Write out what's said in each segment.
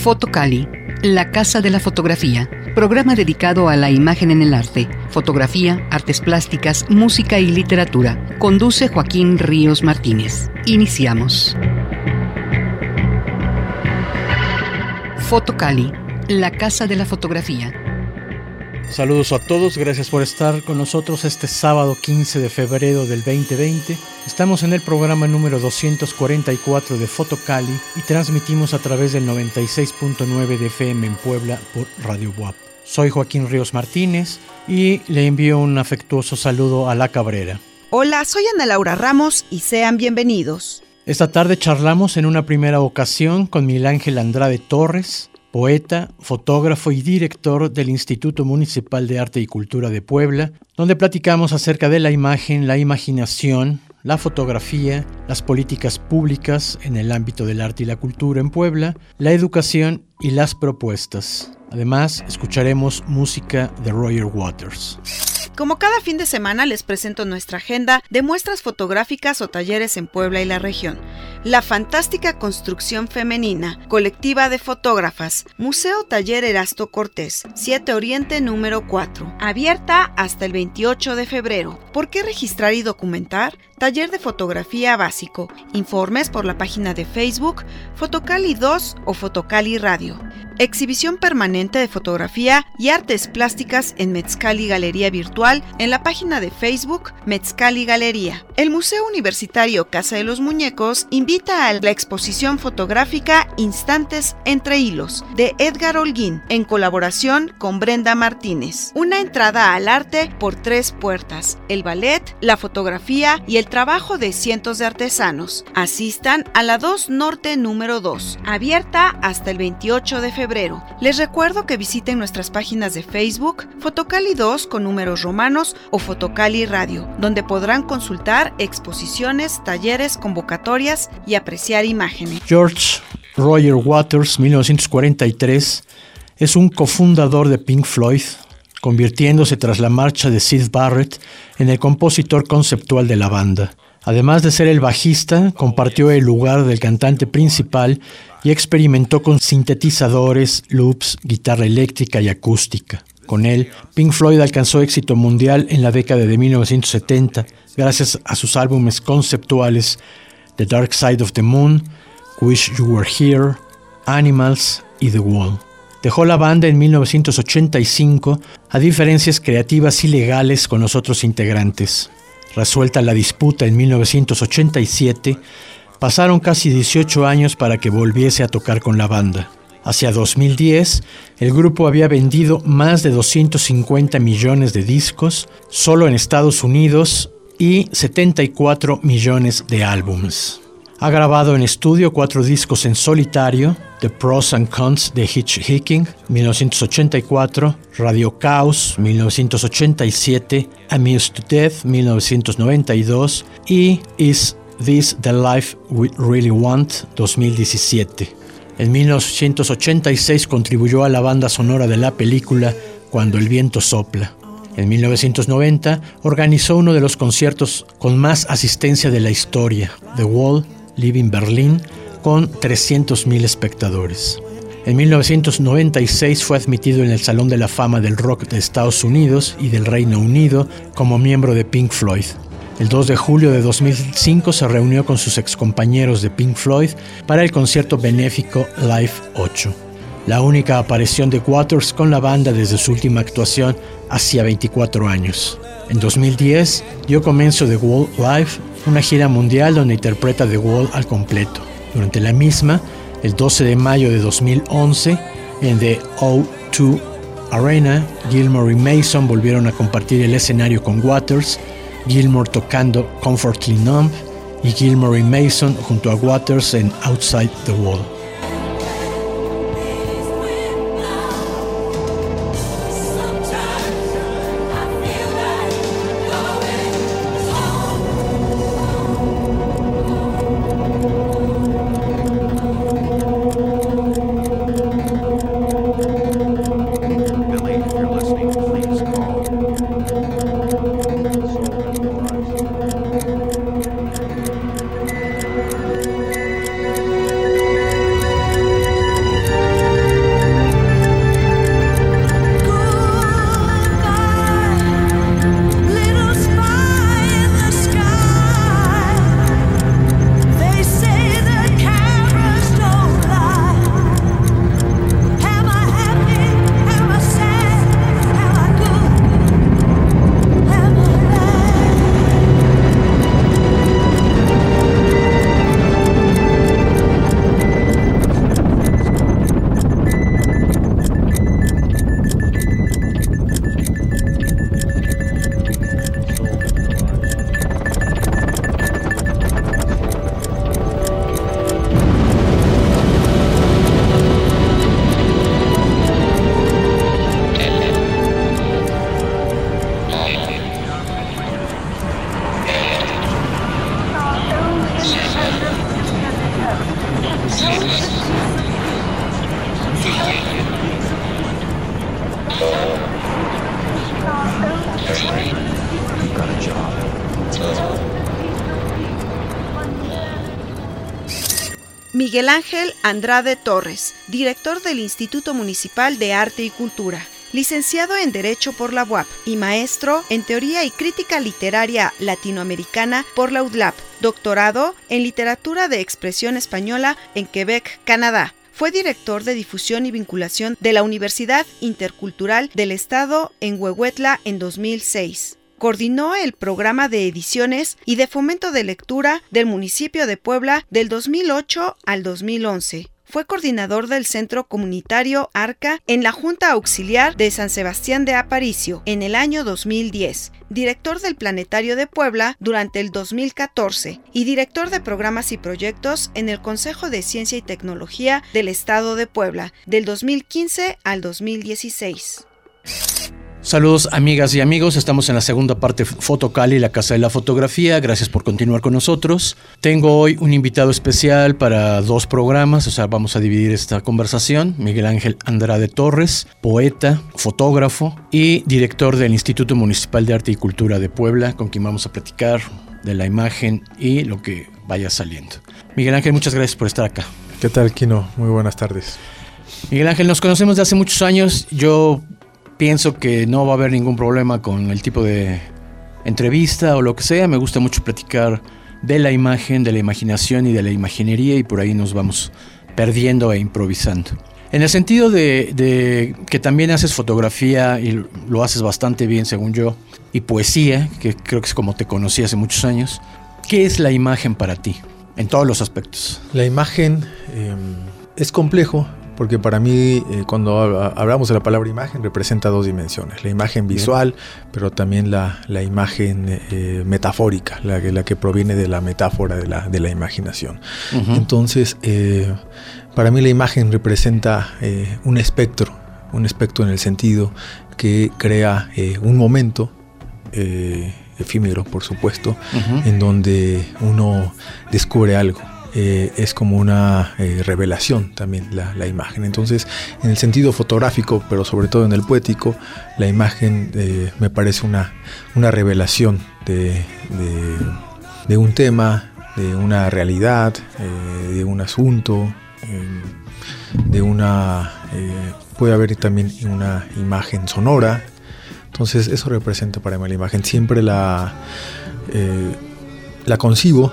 Fotocali, la Casa de la Fotografía, programa dedicado a la imagen en el arte, fotografía, artes plásticas, música y literatura. Conduce Joaquín Ríos Martínez. Iniciamos. Fotocali, la Casa de la Fotografía. Saludos a todos, gracias por estar con nosotros este sábado 15 de febrero del 2020. Estamos en el programa número 244 de Fotocali y transmitimos a través del 96.9 de FM en Puebla por Radio WAP. Soy Joaquín Ríos Martínez y le envío un afectuoso saludo a La Cabrera. Hola, soy Ana Laura Ramos y sean bienvenidos. Esta tarde charlamos en una primera ocasión con Miguel Ángel Andrade Torres, poeta, fotógrafo y director del Instituto Municipal de Arte y Cultura de Puebla, donde platicamos acerca de la imagen, la imaginación, la fotografía, las políticas públicas en el ámbito del arte y la cultura en Puebla, la educación y las propuestas. Además, escucharemos música de Roger Waters. Como cada fin de semana les presento nuestra agenda de muestras fotográficas o talleres en Puebla y la región. La fantástica construcción femenina, colectiva de fotógrafas, Museo Taller Erasto Cortés, 7 Oriente número 4, abierta hasta el 28 de febrero. ¿Por qué registrar y documentar? Taller de fotografía básico. Informes por la página de Facebook Fotocali 2 o Fotocali Radio. Exhibición permanente de fotografía y artes plásticas en Metzcali Galería Virtual en la página de Facebook Metzcali Galería. El Museo Universitario Casa de los Muñecos invita a la exposición fotográfica Instantes entre Hilos de Edgar Holguín en colaboración con Brenda Martínez. Una entrada al arte por tres puertas, el ballet, la fotografía y el trabajo de cientos de artesanos. Asistan a la 2 Norte número 2, abierta hasta el 28 de febrero. Les recuerdo que visiten nuestras páginas de Facebook, Fotocali 2 con números romanos o Fotocali Radio, donde podrán consultar exposiciones, talleres, convocatorias y apreciar imágenes. George Roger Waters, 1943, es un cofundador de Pink Floyd, convirtiéndose tras la marcha de Sid Barrett en el compositor conceptual de la banda. Además de ser el bajista, compartió el lugar del cantante principal y experimentó con sintetizadores, loops, guitarra eléctrica y acústica. Con él, Pink Floyd alcanzó éxito mundial en la década de 1970 gracias a sus álbumes conceptuales The Dark Side of the Moon, Wish You Were Here, Animals y The Wall. Dejó la banda en 1985 a diferencias creativas y legales con los otros integrantes. Resuelta la disputa en 1987, pasaron casi 18 años para que volviese a tocar con la banda. Hacia 2010, el grupo había vendido más de 250 millones de discos solo en Estados Unidos y 74 millones de álbumes. Ha grabado en estudio cuatro discos en solitario, The Pros and Cons de Hitchhiking, 1984, Radio Chaos, 1987, Amused to Death, 1992 y Is This the Life We Really Want, 2017. En 1986 contribuyó a la banda sonora de la película Cuando el viento sopla. En 1990 organizó uno de los conciertos con más asistencia de la historia, The Wall, Living Berlin, con 300.000 espectadores. En 1996 fue admitido en el Salón de la Fama del Rock de Estados Unidos y del Reino Unido como miembro de Pink Floyd. El 2 de julio de 2005 se reunió con sus excompañeros de Pink Floyd para el concierto benéfico Live 8, la única aparición de Waters con la banda desde su última actuación hacía 24 años. En 2010 dio comienzo The Wall Live, una gira mundial donde interpreta The Wall al completo. Durante la misma, el 12 de mayo de 2011, en The O2 Arena, Gilmore y Mason volvieron a compartir el escenario con Waters, Gilmore tocando Comfortably Numb y Gilmore y Mason junto a Waters en Outside the Wall. Andrade Torres, director del Instituto Municipal de Arte y Cultura licenciado en Derecho por la UAP y maestro en Teoría y Crítica Literaria Latinoamericana por la UDLAP, doctorado en Literatura de Expresión Española en Quebec, Canadá. Fue director de difusión y vinculación de la Universidad Intercultural del Estado en Huehuetla en 2006 coordinó el programa de ediciones y de fomento de lectura del municipio de Puebla del 2008 al 2011. Fue coordinador del Centro Comunitario Arca en la Junta Auxiliar de San Sebastián de Aparicio en el año 2010, director del Planetario de Puebla durante el 2014 y director de programas y proyectos en el Consejo de Ciencia y Tecnología del Estado de Puebla del 2015 al 2016. Saludos amigas y amigos, estamos en la segunda parte Fotocali, la Casa de la Fotografía, gracias por continuar con nosotros. Tengo hoy un invitado especial para dos programas, o sea, vamos a dividir esta conversación, Miguel Ángel Andrade Torres, poeta, fotógrafo y director del Instituto Municipal de Arte y Cultura de Puebla, con quien vamos a platicar de la imagen y lo que vaya saliendo. Miguel Ángel, muchas gracias por estar acá. ¿Qué tal, Kino? Muy buenas tardes. Miguel Ángel, nos conocemos de hace muchos años. Yo pienso que no va a haber ningún problema con el tipo de entrevista o lo que sea. Me gusta mucho platicar de la imagen, de la imaginación y de la imaginería y por ahí nos vamos perdiendo e improvisando. En el sentido de, que también haces fotografía y lo haces bastante bien según yo, y poesía, que creo que es como te conocí hace muchos años, ¿qué es la imagen para ti en todos los aspectos? La imagen em, es complejo porque para mí eh, cuando hablamos de la palabra imagen representa dos dimensiones, la imagen visual, pero también la, imagen eh, metafórica, la, la, que proviene de la metáfora de la, de la imaginación. Entonces, eh, para mí la imagen representa un espectro, un espectro en el sentido que crea un momento efímero, por supuesto, en donde uno descubre algo eh, es como una eh, revelación también la, imagen. Entonces, en el sentido fotográfico, pero sobre todo en el poético, la imagen eh, me parece una, una revelación de, un tema, de una realidad, de un asunto, de una... puede haber también una imagen sonora. Entonces, eso representa para mí la imagen. Siempre la, la concibo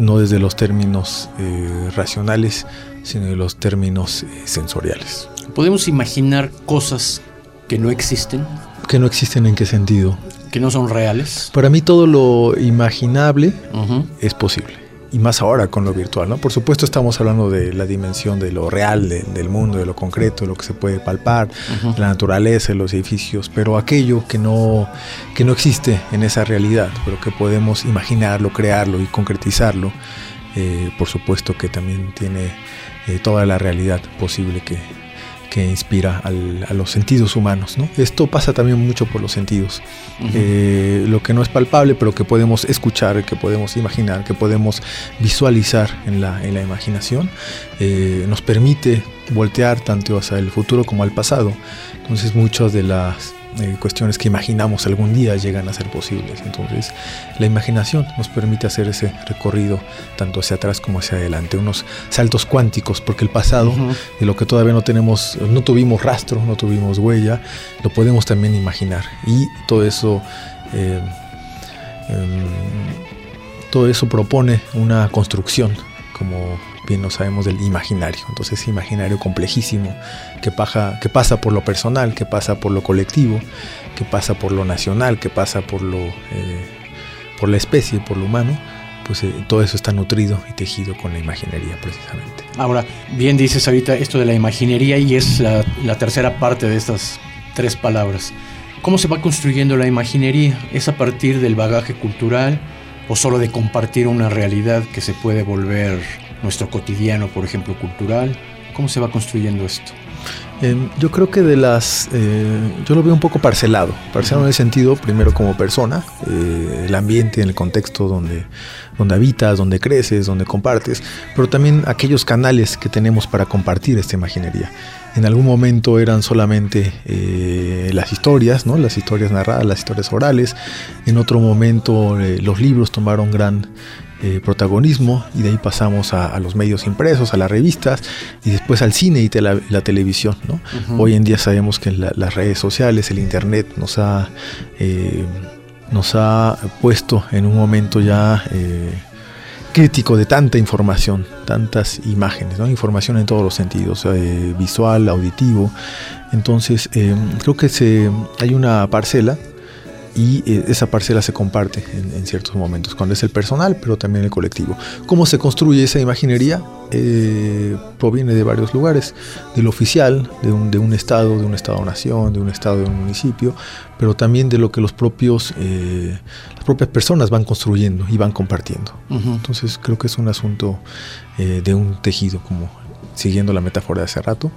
no desde los términos eh, racionales, sino de los términos eh, sensoriales. ¿Podemos imaginar cosas que no existen? ¿Que no existen en qué sentido? Que no son reales. Para mí todo lo imaginable es posible y más ahora con lo virtual. ¿no? Por supuesto estamos hablando de la dimensión de lo real, del mundo, de lo concreto, de lo que se puede palpar, la naturaleza, los edificios, pero aquello que no, que no existe en esa realidad, pero que podemos imaginarlo, crearlo y concretizarlo, eh, por supuesto que también tiene eh, toda la realidad posible que, que inspira a los sentidos humanos. ¿no? Esto pasa también mucho por los sentidos. Eh, lo que no es palpable, pero que podemos escuchar, que podemos imaginar, que podemos visualizar en la, en la imaginación, eh, nos permite voltear tanto hacia el futuro como al pasado. Entonces muchas de las eh, cuestiones que imaginamos algún día llegan a ser posibles. Entonces, la imaginación nos permite hacer ese recorrido tanto hacia atrás como hacia adelante, unos saltos cuánticos, porque el pasado, de lo que todavía no tenemos, no tuvimos rastro, no tuvimos huella, lo podemos también imaginar. Y todo eso, eh, em, todo eso propone una construcción como bien no sabemos del imaginario. Entonces, imaginario complejísimo que, que pasa por lo personal, que pasa por lo colectivo, que pasa por lo nacional, que pasa por, lo, eh, por la especie, por lo humano, pues eh, todo eso está nutrido y tejido con la imaginería precisamente. Ahora, bien dices ahorita esto de la imaginería y es la, la tercera parte de estas tres palabras. ¿Cómo se va construyendo la imaginería? ¿Es a partir del bagaje cultural o solo de compartir una realidad que se puede volver nuestro cotidiano, por ejemplo, cultural? ¿Cómo se va construyendo esto? Em, yo creo que de las, eh, yo lo veo un poco parcelado, parcelado en el sentido, primero como persona, eh, el ambiente, en el contexto donde, donde habitas, donde creces, donde compartes, pero también aquellos canales que tenemos para compartir esta imaginería. En algún momento eran solamente eh, las historias, ¿no? las historias narradas, las historias orales. En otro momento los libros tomaron gran eh, protagonismo y de ahí pasamos a, los medios impresos, a las revistas y después al cine y la televisión. Hoy en día sabemos que las redes sociales, el internet nos ha, eh, nos ha puesto en un momento ya crítico de tanta información, tantas imágenes, información en todos los sentidos, visual, auditivo. Entonces, creo que se, hay una parcela y eh, esa parcela se comparte en, ciertos momentos, cuando es el personal, pero también el colectivo. ¿Cómo se construye esa imaginería? Eh, proviene de varios lugares, del oficial, de un, de un estado, de un estado-nación, de un estado, de un municipio, pero también de lo que los propios, eh, las propias personas van construyendo y van compartiendo. Entonces creo que es un asunto de un tejido, como siguiendo la metáfora de hace rato,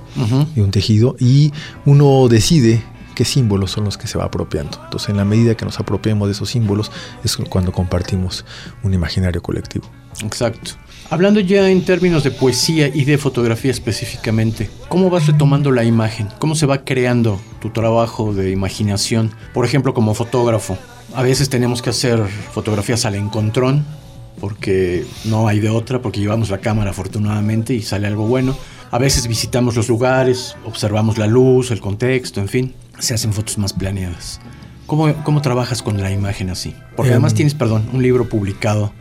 de un tejido, y uno decide qué símbolos son los que se va apropiando. Entonces, en la medida que nos apropiemos de esos símbolos, es cuando compartimos un imaginario colectivo. Exacto. Hablando ya en términos de poesía y de fotografía específicamente, ¿cómo vas retomando la imagen? ¿Cómo se va creando tu trabajo de imaginación? Por ejemplo, como fotógrafo. A veces tenemos que hacer fotografías al encontrón, porque no hay de otra, porque llevamos la cámara afortunadamente y sale algo bueno. A veces visitamos los lugares, observamos la luz, el contexto, en fin se hacen fotos más planeadas. ¿Cómo, cómo trabajas con la imagen así? Porque además em, tienes, perdón, un libro publicado,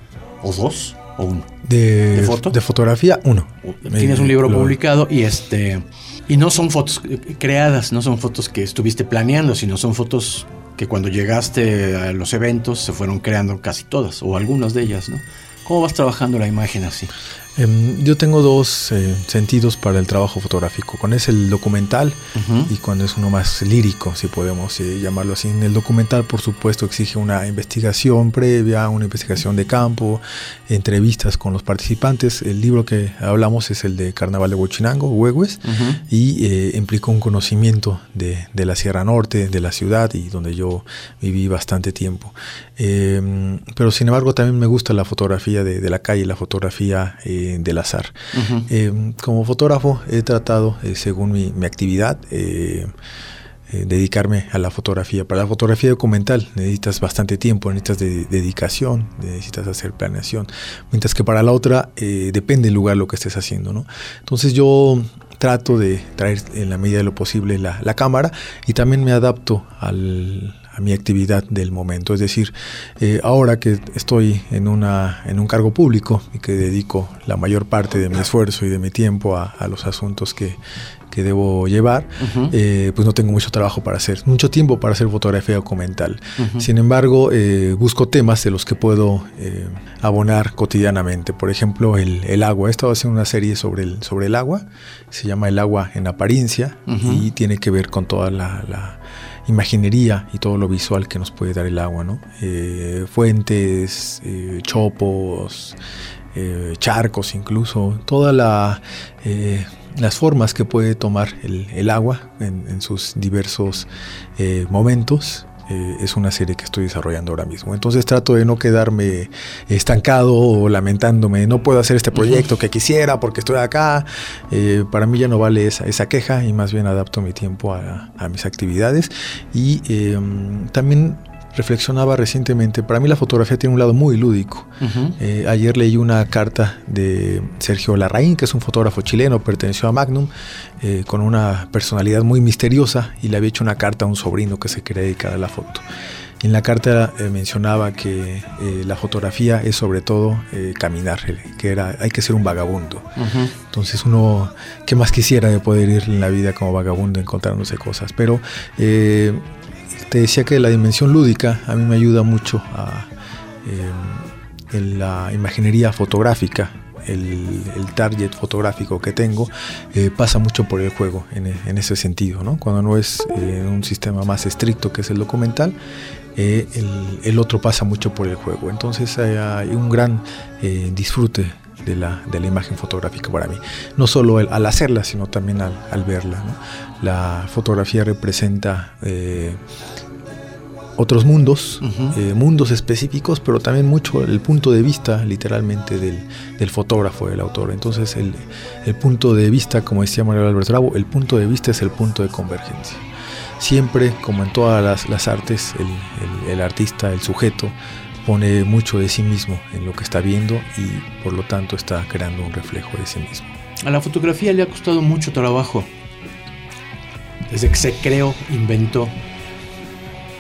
o dos, o uno. De, ¿De, foto? de fotografía, uno. Tienes un libro publicado y este... Y no son fotos creadas, no son fotos que estuviste planeando, sino son fotos que cuando llegaste a los eventos se fueron creando casi todas, o algunas de ellas, ¿no? ¿Cómo vas trabajando la imagen así? Em, yo tengo dos eh, sentidos para el trabajo fotográfico. Cuando es el documental y cuando es uno más lírico, si podemos eh, llamarlo así. En el documental, por supuesto, exige una investigación previa, una investigación de campo, entrevistas con los participantes. El libro que hablamos es el de Carnaval de Huachinango, Huehues, y eh, implicó un conocimiento de, de, la Sierra Norte, de la ciudad y donde yo viví bastante tiempo. Em, pero sin embargo, también me gusta la fotografía de, de la calle, la fotografía del azar. Eh, como fotógrafo he tratado, eh, según mi, actividad, eh, dedicarme a la fotografía. Para la fotografía documental necesitas bastante tiempo, necesitas dedicación, necesitas hacer planeación, mientras que para la otra depende el lugar lo que estés haciendo. ¿no? Entonces yo trato de traer en la medida de lo posible la cámara y también me adapto al, a mi actividad del momento. Es decir, eh, ahora que estoy en, una, en un cargo público y que dedico la mayor parte de mi esfuerzo y de mi tiempo a, los asuntos que, que debo llevar, eh, pues no tengo mucho trabajo para hacer, mucho tiempo para hacer fotografía documental. Sin embargo, eh, busco temas de los que puedo abonar cotidianamente. Por ejemplo, el, el, agua. He estado haciendo una serie sobre el, sobre el agua, se llama El agua en apariencia y tiene que ver con toda la imaginería y todo lo visual que nos puede dar el agua, ¿no? Eh, fuentes, eh, chopos, eh, charcos incluso, todas las formas que puede tomar el, agua en, sus diversos momentos eh, es una serie que estoy desarrollando ahora mismo. Entonces trato de no quedarme estancado o lamentándome, no puedo hacer este proyecto que quisiera porque estoy acá. Eh, para mí ya no vale esa, esa, queja y más bien adapto mi tiempo a, mis actividades. Y em, también reflexionaba recientemente, para mí la fotografía tiene un lado muy lúdico. Eh, ayer leí una carta de Sergio Larraín, que es un fotógrafo chileno, perteneció a Magnum, eh, con una personalidad muy misteriosa y le había hecho una carta a un sobrino que se quería dedicar a la foto. En la carta eh, mencionaba que la fotografía es sobre todo caminar, que era, hay que ser un vagabundo. Entonces uno, ¿qué más quisiera de poder ir en la vida como vagabundo encontrándose cosas? Pero te decía que la dimensión lúdica a mí me ayuda mucho a, em, en la imaginería fotográfica. El, target fotográfico que tengo eh, pasa mucho por el juego en, ese sentido. ¿no? Cuando no es eh, un sistema más estricto que es el documental, eh, el, otro pasa mucho por el juego. Entonces hay un gran disfrute de la, imagen fotográfica para mí. No solo al hacerla, sino también al, verla. La fotografía representa otros mundos, eh, mundos específicos, pero también mucho el punto de vista literalmente del, fotógrafo, del autor. Entonces el, punto de vista, como decía Manuel Albert Bravo, el punto de vista es el punto de convergencia. Siempre, como en todas las, artes, el, artista, el sujeto, pone mucho de sí mismo en lo que está viendo y por lo tanto está creando un reflejo de sí mismo. A la fotografía le ha costado mucho trabajo. Desde que se creó, inventó,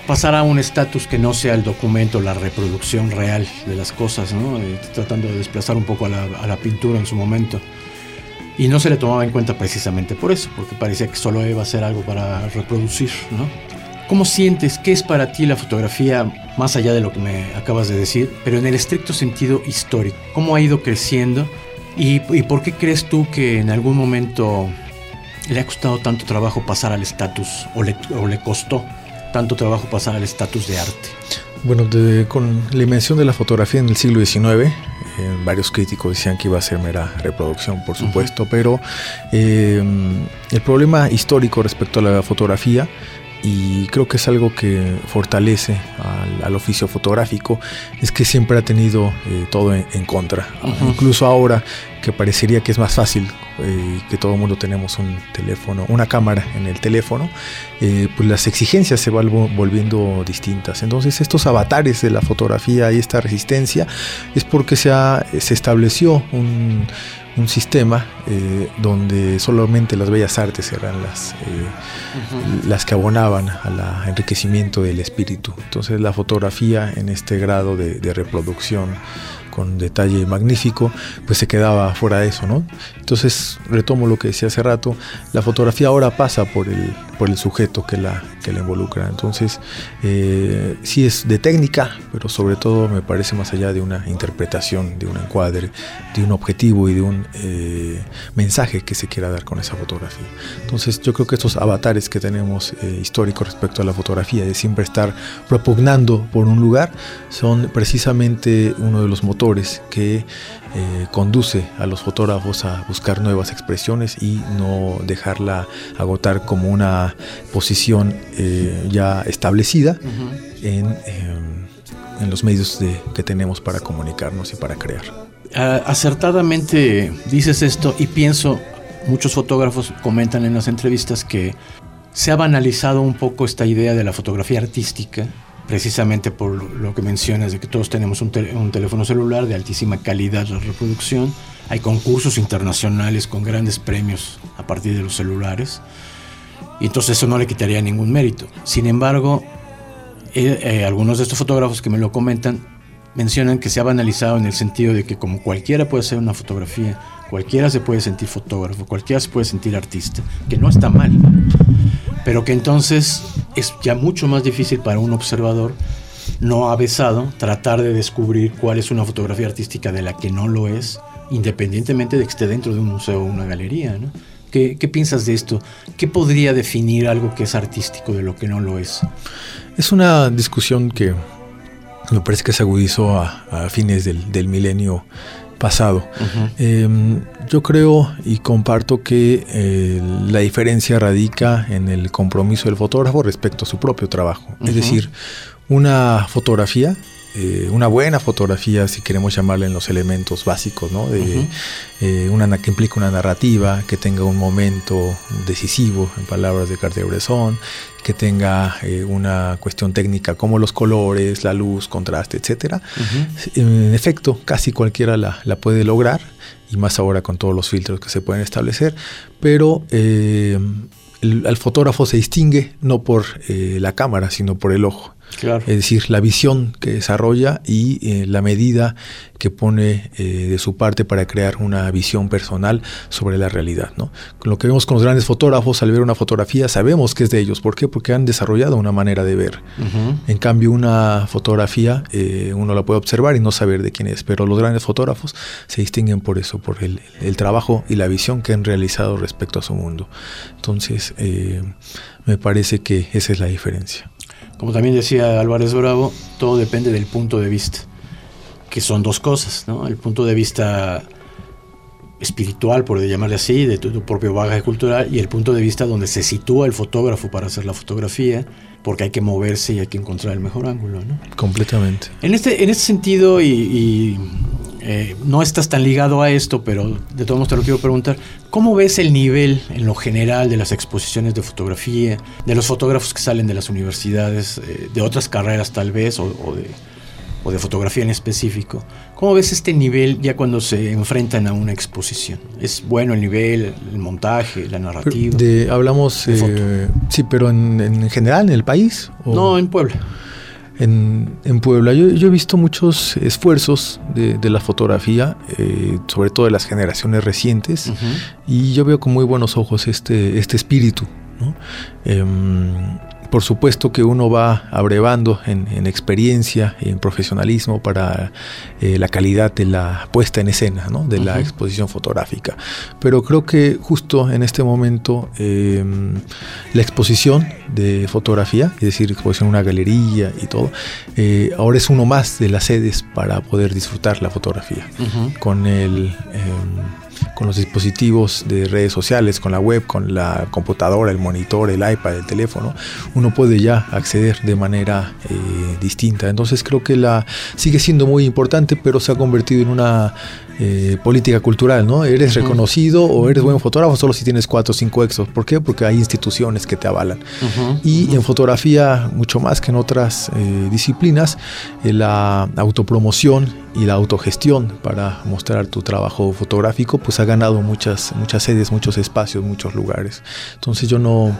pasar a un estatus que no sea el documento, la reproducción real de las cosas. Eh, tratando de desplazar un poco a la, pintura en su momento. Y no se le tomaba en cuenta precisamente por eso, porque parecía que solo iba a ser algo para reproducir. ¿Cómo sientes? ¿Qué es para ti la fotografía, más allá de lo que me acabas de decir, pero en el estricto sentido histórico? ¿Cómo ha ido creciendo? ¿Y, y por qué crees tú que en algún momento le ha costado tanto trabajo pasar al estatus, o le, o le costó tanto trabajo pasar al estatus de arte? Bueno, de, con la invención de la fotografía en el siglo XIX, eh, varios críticos decían que iba a ser mera reproducción, por supuesto, uh -huh. pero eh, el problema histórico respecto a la fotografía y creo que es algo que fortalece al, al oficio fotográfico, es que siempre ha tenido eh, todo en, en contra. Uh -huh. Incluso ahora que parecería que es más fácil, eh, que todo el mundo tenemos un teléfono, una cámara en el teléfono, eh, pues las exigencias se van volviendo distintas. Entonces estos avatares de la fotografía y esta resistencia es porque se, ha, se estableció un un sistema eh, donde solamente las bellas artes eran las, eh, uh -huh. las que abonaban al enriquecimiento del espíritu. Entonces la fotografía en este grado de, de reproducción con detalle magnífico, pues se quedaba fuera de eso, ¿no? Entonces, retomo lo que decía hace rato, la fotografía ahora pasa por el, por el sujeto que la, que la involucra. Entonces, eh, sí es de técnica, pero sobre todo me parece más allá de una interpretación, de un encuadre, de un objetivo y de un eh, mensaje que se quiera dar con esa fotografía. Entonces, yo creo que estos avatares que tenemos eh, históricos respecto a la fotografía, de siempre estar propugnando por un lugar, son precisamente uno de los motores que eh, conduce a los fotógrafos a buscar nuevas expresiones y no dejarla agotar como una posición eh, ya establecida uh -huh. en, eh, en, los medios de, que tenemos para comunicarnos y para crear. Uh, acertadamente dices esto y pienso, muchos fotógrafos comentan en las entrevistas que se ha banalizado un poco esta idea de la fotografía artística precisamente por lo que mencionas de que todos tenemos un, te un, teléfono celular de altísima calidad de reproducción. Hay concursos internacionales con grandes premios a partir de los celulares. Y entonces eso no le quitaría ningún mérito. Sin embargo, eh, eh, algunos de estos fotógrafos que me lo comentan mencionan que se ha banalizado en el sentido de que como cualquiera puede hacer una fotografía, cualquiera se puede sentir fotógrafo, cualquiera se puede sentir artista, que no está mal pero que entonces es ya mucho más difícil para un observador no avesado tratar de descubrir cuál es una fotografía artística de la que no lo es, independientemente de que esté dentro de un museo o una galería. ¿no? ¿Qué, ¿Qué, piensas de esto? ¿Qué podría definir algo que es artístico de lo que no lo es? Es una discusión que me parece que se agudizó a, a fines del, del milenio pasado. Uh -huh. eh, yo creo y comparto que eh, la diferencia radica en el compromiso del fotógrafo respecto a su propio trabajo. Uh -huh. Es decir, una fotografía, eh, una buena fotografía, si queremos llamarle en los elementos básicos, ¿no? De, uh -huh. una que implica una narrativa, que tenga un momento decisivo, en palabras de Cartier-Bresson, que tenga eh, una cuestión técnica como los colores, la luz, contraste, etcétera. Uh -huh. En efecto, casi cualquiera la, la, puede lograr, y más ahora con todos los filtros que se pueden establecer, pero eh, el, el, fotógrafo se distingue no por eh, la cámara, sino por el ojo. Claro. Es decir, la visión que desarrolla y eh, la medida que pone eh, de su parte para crear una visión personal sobre la realidad. ¿no? Lo que vemos con los grandes fotógrafos, al ver una fotografía, sabemos que es de ellos. ¿Por qué? Porque han desarrollado una manera de ver. Uh -huh. En cambio, una fotografía eh, uno la puede observar y no saber de quién es. Pero los grandes fotógrafos se distinguen por eso, por el, el trabajo y la visión que han realizado respecto a su mundo. Entonces, me parece que esa es la diferencia. Como también decía Álvarez Bravo, todo depende del punto de vista, que son dos cosas, ¿no? El punto de vista espiritual, por llamarle así, de tu, tu, propio bagaje cultural, y el punto de vista donde se sitúa el fotógrafo para hacer la fotografía, porque hay que moverse y hay que encontrar el mejor ángulo, ¿no? Completamente. En este, en este sentido, y, y eh, no estás tan ligado a esto, pero de todos modos te lo quiero preguntar, ¿cómo ves el nivel en lo general de las exposiciones de fotografía, de los fotógrafos que salen de las universidades, eh, de otras carreras tal vez, o, o, de, o de fotografía en específico. ¿Cómo ves este nivel ya cuando se enfrentan a una exposición? ¿Es bueno el nivel, el montaje, la narrativa? De, hablamos, eh, sí, pero en, general en el país. No, en Puebla. En, Puebla. Yo, he visto muchos esfuerzos de, la fotografía, eh, sobre todo de las generaciones recientes, y yo veo con muy buenos ojos este, este espíritu. ¿no? Em, por supuesto que uno va abrevando en, experiencia, en profesionalismo para eh, la calidad de la puesta en escena, de la exposición fotográfica. Pero creo que justo en este momento em, la exposición de fotografía, es decir, exposición en una galería y todo, eh, ahora es uno más de las sedes para poder disfrutar la fotografía. Con el em, con los dispositivos de redes sociales, con la web, con la computadora, el monitor, el iPad, el teléfono, uno puede ya acceder de manera eh, distinta. Entonces creo que la sigue siendo muy importante, pero se ha convertido en una eh, política cultural, ¿no? Eres reconocido o eres buen fotógrafo solo si tienes cuatro o cinco exos. ¿Por qué? Porque hay instituciones que te avalan. Y en fotografía, mucho más que en otras eh, disciplinas, eh, la autopromoción y la autogestión para mostrar tu trabajo fotográfico, pues ha ganado muchas, muchas sedes, muchos espacios, muchos lugares. Entonces yo no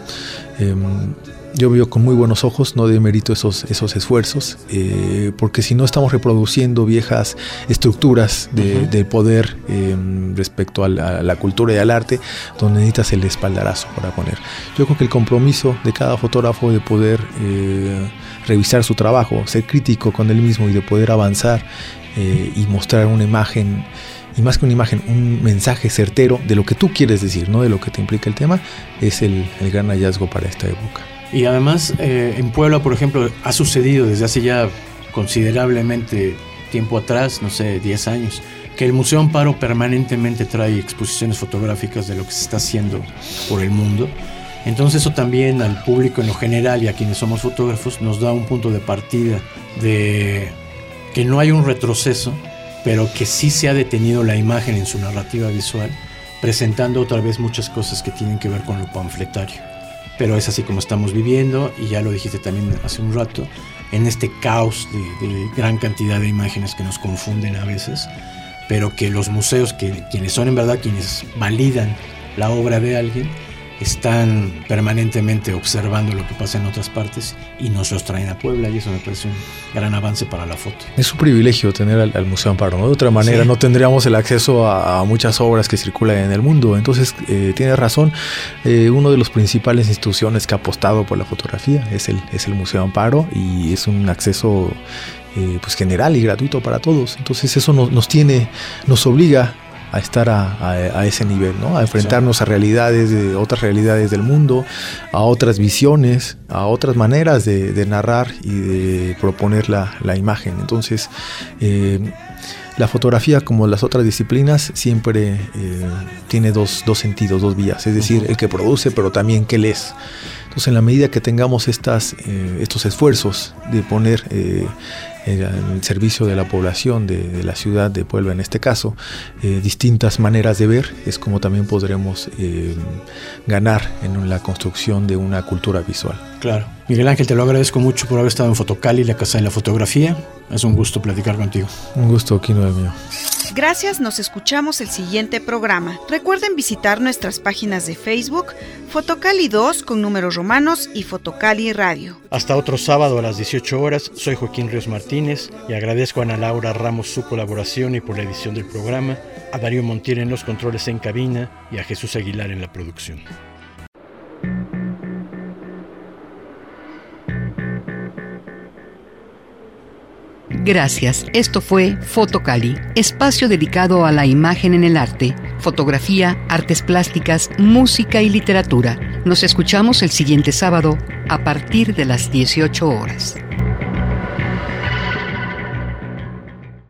em, yo veo con muy buenos ojos, no demerito esos, esos esfuerzos, eh, porque si no estamos reproduciendo viejas estructuras de, poder em, respecto a la, cultura y al arte, donde necesitas el espaldarazo para poner. Yo creo que el compromiso de cada fotógrafo de poder eh, revisar su trabajo, ser crítico con él mismo y de poder avanzar eh, y mostrar una imagen y más que una imagen, un mensaje certero de lo que tú quieres decir, no de lo que te implica el tema, es el gran hallazgo para esta época. Y además eh, en Puebla, por ejemplo, ha sucedido desde hace ya considerablemente tiempo atrás, no sé, 10 años, que el Museo Amparo permanentemente trae exposiciones fotográficas de lo que se está haciendo por el mundo. Entonces eso también al público en lo general y a quienes somos fotógrafos nos da un punto de partida de que no hay un retroceso, pero que sí se ha detenido la imagen en su narrativa visual, presentando otra vez muchas cosas que tienen que ver con lo panfletario pero es así como estamos viviendo y ya lo dijiste también hace un rato, en este caos de, gran cantidad de imágenes que nos confunden a veces, pero que los museos, que, quienes son en verdad quienes validan la obra de alguien, están permanentemente observando lo que pasa en otras partes y nos los traen a Puebla y eso me parece un gran avance para la foto. Es un privilegio tener al, Museo Amparo, ¿no? De otra manera no tendríamos el acceso a, muchas obras que circulan en el mundo. Entonces, eh, tienes razón, eh, uno de los principales instituciones que ha apostado por la fotografía es el, es el Museo Amparo y es un acceso eh, pues general y gratuito para todos. Entonces eso nos, nos tiene, nos obliga a estar a, ese nivel, ¿no? a enfrentarnos a realidades, de otras realidades del mundo, a otras visiones, a otras maneras de, narrar y de proponer la, imagen. Entonces, eh, la fotografía, como las otras disciplinas, siempre eh, tiene dos, sentidos, dos vías, es decir, el que produce, pero también que lees. Entonces, en la medida que tengamos estas, eh, estos esfuerzos de poner en servicio de la población de, la ciudad de Puebla en este caso, eh, distintas maneras de ver, es como también podremos eh, ganar en la construcción de una cultura visual. Claro. Miguel Ángel, te lo agradezco mucho por haber estado en Fotocali, la Casa de la Fotografía. Es un gusto platicar contigo. Un gusto, aquí no es mío. Gracias, nos escuchamos el siguiente programa. Recuerden visitar nuestras páginas de Facebook, Fotocali 2 con números romanos y Fotocali Radio. Hasta otro sábado a las 18 horas, soy Joaquín Ríos Martínez y agradezco a Ana Laura Ramos su colaboración y por la edición del programa, a Darío Montiel en los controles en cabina y a Jesús Aguilar en la producción. Gracias. Esto fue Fotocali, espacio dedicado a la imagen en el arte, fotografía, artes plásticas, música y literatura. Nos escuchamos el siguiente sábado a partir de las 18 horas.